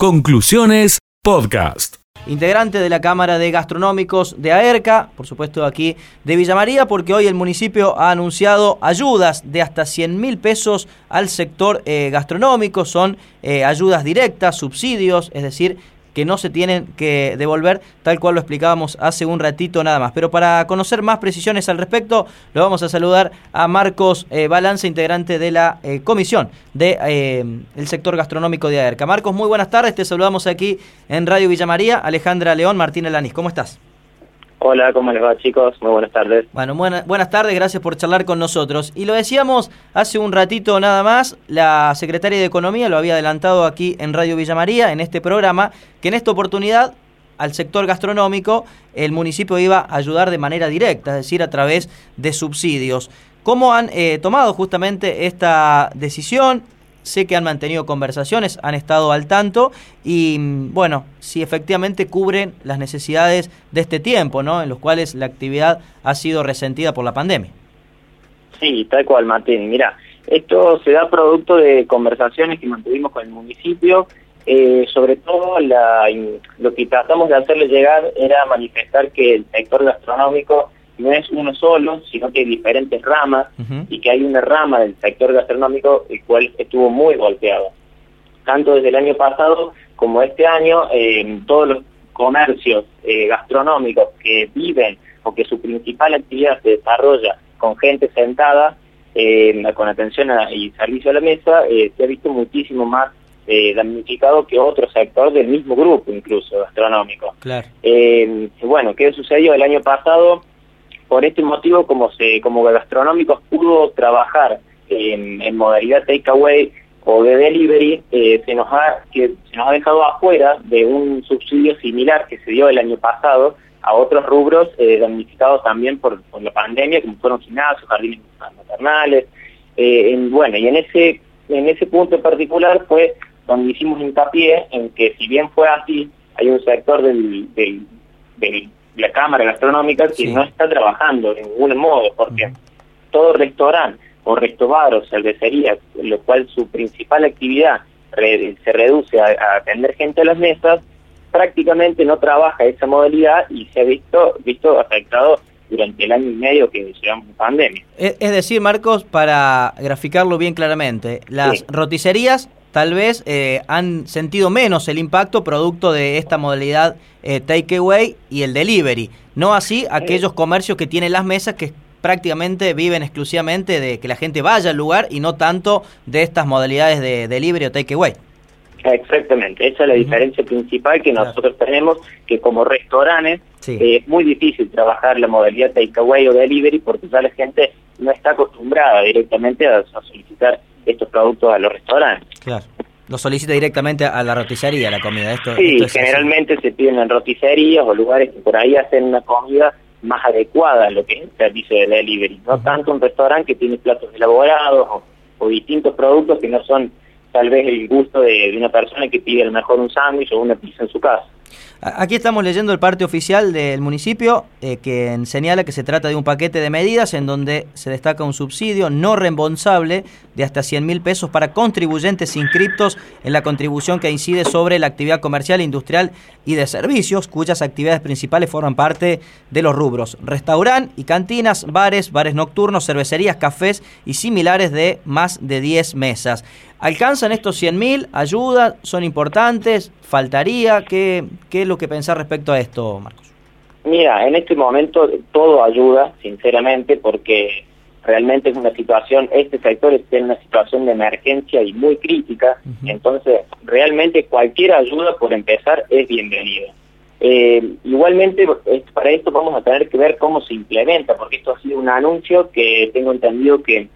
Conclusiones Podcast. Integrante de la Cámara de Gastronómicos de AERCA, por supuesto aquí de Villa María, porque hoy el municipio ha anunciado ayudas de hasta 100 mil pesos al sector eh, gastronómico. Son eh, ayudas directas, subsidios, es decir, que no se tienen que devolver, tal cual lo explicábamos hace un ratito nada más. Pero para conocer más precisiones al respecto, lo vamos a saludar a Marcos eh, Balance, integrante de la eh, comisión del de, eh, sector gastronómico de AERCA. Marcos, muy buenas tardes, te saludamos aquí en Radio Villa María. Alejandra León, Martín Elanis, ¿cómo estás? Hola, ¿cómo les va chicos? Muy buenas tardes. Bueno, buenas tardes, gracias por charlar con nosotros. Y lo decíamos hace un ratito nada más, la secretaria de Economía lo había adelantado aquí en Radio Villa María, en este programa, que en esta oportunidad al sector gastronómico el municipio iba a ayudar de manera directa, es decir, a través de subsidios. ¿Cómo han eh, tomado justamente esta decisión? Sé que han mantenido conversaciones, han estado al tanto y bueno, si efectivamente cubren las necesidades de este tiempo, ¿no? En los cuales la actividad ha sido resentida por la pandemia. Sí, tal cual, Martín. Mira, esto se da producto de conversaciones que mantuvimos con el municipio. Eh, sobre todo la, lo que tratamos de hacerle llegar era manifestar que el sector gastronómico no es uno solo, sino que hay diferentes ramas y que hay una rama del sector gastronómico el cual estuvo muy golpeado. Tanto desde el año pasado como este año, eh, todos los comercios eh, gastronómicos que viven o que su principal actividad se desarrolla con gente sentada, eh, con atención y servicio a la mesa, se ha visto muchísimo más damnificado que otro sector del mismo grupo, incluso gastronómico. Claro. bueno, ¿qué sucedió el año pasado? Por este motivo, como se como gastronómicos pudo trabajar en, modalidad takeaway o de delivery, eh, se nos ha que se nos ha dejado afuera de un subsidio similar que se dio el año pasado a otros rubros eh, damnificados también por, la pandemia, como fueron gimnasios, jardines maternales, eh, en, bueno, y en ese en ese punto en particular fue donde hicimos hincapié en que si bien fue así, hay un sector del la Cámara Gastronómica que no está trabajando de ningún modo, porque todo restaurante o restobar o cervecería, lo cual su principal actividad se reduce a, atender gente a las mesas, prácticamente no trabaja esa modalidad y se ha visto, visto afectado durante el año y medio que llevamos pandemia. Es, decir, Marcos, para graficarlo bien claramente, las roticerías tal vez eh, han sentido menos el impacto producto de esta modalidad eh, takeaway y el delivery. No así aquellos comercios que tienen las mesas que prácticamente viven exclusivamente de que la gente vaya al lugar y no tanto de estas modalidades de delivery o takeaway. Exactamente, esa es la diferencia principal que nosotros tenemos, que como restaurantes eh, es muy difícil trabajar la modalidad takeaway o delivery porque ya la gente no está acostumbrada directamente a solicitar estos productos a los restaurantes. Claro. Lo solicita directamente a la roticería la comida. Esto, sí, generalmente se piden en roticerías o lugares que por ahí hacen una comida más adecuada a lo que es el servicio de delivery. No tanto un restaurante que tiene platos elaborados o distintos productos que no son tal vez el gusto de, una persona que pide a lo mejor un sándwich o una pizza en su casa. Aquí estamos leyendo el parte oficial del municipio eh, que señala que se trata de un paquete de medidas en donde se destaca un subsidio no reembolsable de hasta 100 mil pesos para contribuyentes inscriptos en la contribución que incide sobre la actividad comercial, industrial y de servicios, cuyas actividades principales forman parte de los rubros restaurant y cantinas, bares, bares nocturnos, cervecerías, cafés y similares de más de 10 mesas. ¿Alcanzan estos 100 mil? ¿Ayuda? ¿Son importantes? ¿Faltaría? ¿Qué, ¿Qué es lo que pensás respecto a esto, Marcos? Mira, en este momento todo ayuda, sinceramente, porque realmente es una situación, este sector está en una situación de emergencia y muy crítica, entonces realmente cualquier ayuda por empezar es bienvenida. Eh, igualmente, para esto vamos a tener que ver cómo se implementa, porque esto ha sido un anuncio que tengo entendido que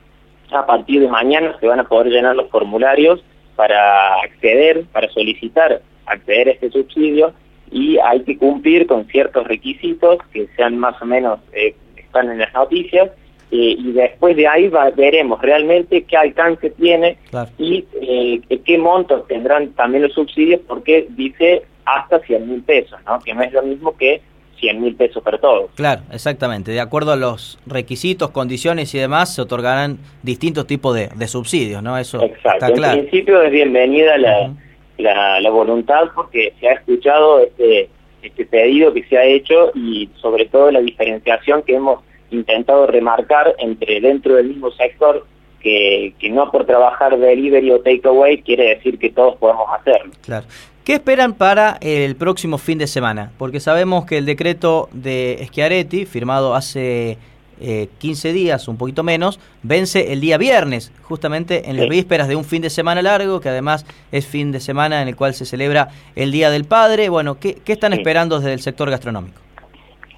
a partir de mañana se van a poder llenar los formularios para acceder, para solicitar acceder a este subsidio y hay que cumplir con ciertos requisitos que sean más o menos, eh, están en las noticias, eh, y después de ahí veremos realmente qué alcance tiene y eh, qué montos tendrán también los subsidios, porque dice hasta 100 mil pesos, ¿no? que no es lo mismo que 100 mil pesos para todos. Claro, exactamente. De acuerdo a los requisitos, condiciones y demás, se otorgarán distintos tipos de, subsidios, ¿no? Eso Exacto. En principio es bienvenida la, la, la voluntad porque se ha escuchado este, este pedido que se ha hecho y sobre todo la diferenciación que hemos intentado remarcar entre dentro del mismo sector que, que no por trabajar delivery o takeaway quiere decir que todos podemos hacerlo. Claro. ¿Qué esperan para el próximo fin de semana? Porque sabemos que el decreto de Schiaretti, firmado hace eh, 15 días, un poquito menos, vence el día viernes, justamente en las vísperas de un fin de semana largo, que además es fin de semana en el cual se celebra el Día del Padre. Bueno, ¿qué, qué están esperando desde el sector gastronómico?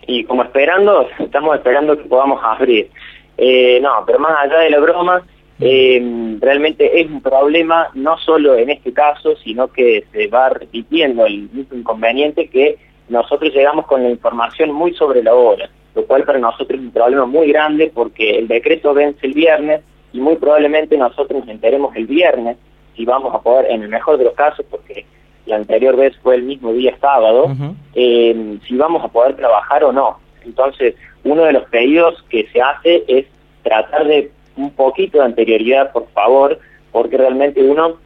Y como esperando, estamos esperando que podamos abrir. Eh, no, pero más allá de la broma, eh, realmente es un problema no solo en este caso, sino que se va repitiendo el mismo inconveniente que nosotros llegamos con la información muy sobre la hora, lo cual para nosotros es un problema muy grande porque el decreto vence el viernes y muy probablemente nosotros nos enteremos el viernes si vamos a poder, en el mejor de los casos, porque la anterior vez fue el mismo día sábado, eh, si vamos a poder trabajar o no. Entonces, uno de los pedidos que se hace es tratar de un poquito de anterioridad, por favor, porque realmente uno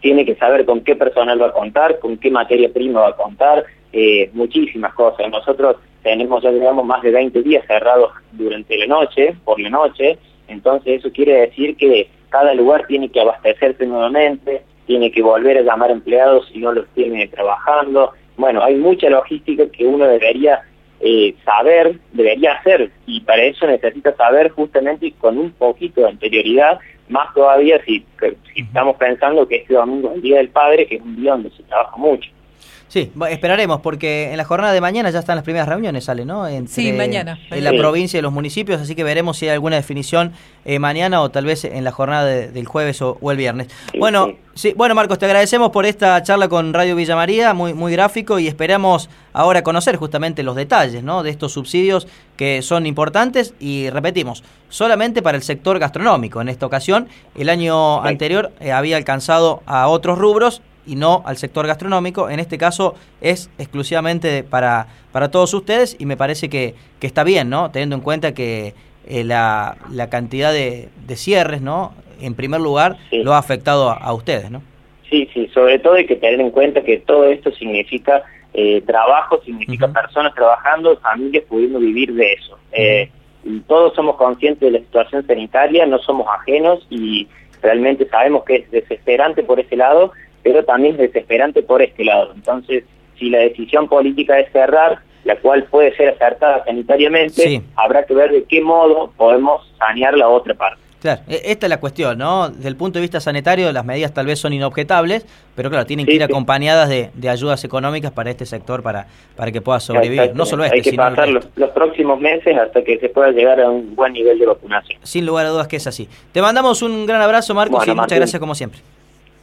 tiene que saber con qué personal va a contar, con qué materia prima va a contar, eh, muchísimas cosas. Nosotros tenemos, ya tenemos más de 20 días cerrados durante la noche, por la noche, entonces eso quiere decir que cada lugar tiene que abastecerse nuevamente, tiene que volver a llamar empleados si no los tiene trabajando. Bueno, hay mucha logística que uno debería eh, saber, debería hacer, y para eso necesita saber justamente con un poquito de anterioridad, más todavía si, si estamos pensando que este domingo es el Día del Padre, que es un día donde se trabaja mucho. Sí, esperaremos, porque en la jornada de mañana ya están las primeras reuniones, sale, ¿no? sí, mañana. En la provincia y los municipios, así que veremos si hay alguna definición eh, mañana o tal vez en la jornada del jueves o, el viernes. bueno, sí. bueno, Marcos, te agradecemos por esta charla con Radio Villa María, muy, muy gráfico, y esperamos ahora conocer justamente los detalles, ¿no? De estos subsidios que son importantes y repetimos, solamente para el sector gastronómico. En esta ocasión, el año anterior eh, había alcanzado a otros rubros y no al sector gastronómico. En este caso es exclusivamente para, para todos ustedes y me parece que, que está bien, ¿no? Teniendo en cuenta que eh, la, la, cantidad de, de, cierres, ¿no? En primer lugar, lo ha afectado a, ustedes, ¿no? Sí, sí, sobre todo hay que tener en cuenta que todo esto significa eh, trabajo, significa personas trabajando, familias pudiendo vivir de eso. Eh, todos somos conscientes de la situación sanitaria, no somos ajenos y realmente sabemos que es desesperante por ese lado, pero también es desesperante por este lado. Entonces, si la decisión política es cerrar, la cual puede ser acertada sanitariamente, habrá que ver de qué modo podemos sanear la otra parte. Claro, e, esta es la cuestión, ¿no? Desde el punto de vista sanitario, las medidas tal vez son inobjetables, pero claro, tienen que ir acompañadas de, ayudas económicas para este sector para, para que pueda sobrevivir. No solo este, Hay que pasar los, próximos meses hasta que se pueda llegar a un buen nivel de vacunación. Sin lugar a dudas que es así. Te mandamos un gran abrazo, Marcos, y muchas gracias como siempre.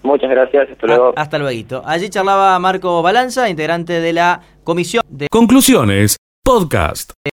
Muchas gracias, hasta luego. hasta luego. Allí charlaba Marco Balanza, integrante de la Comisión de Conclusiones Podcast.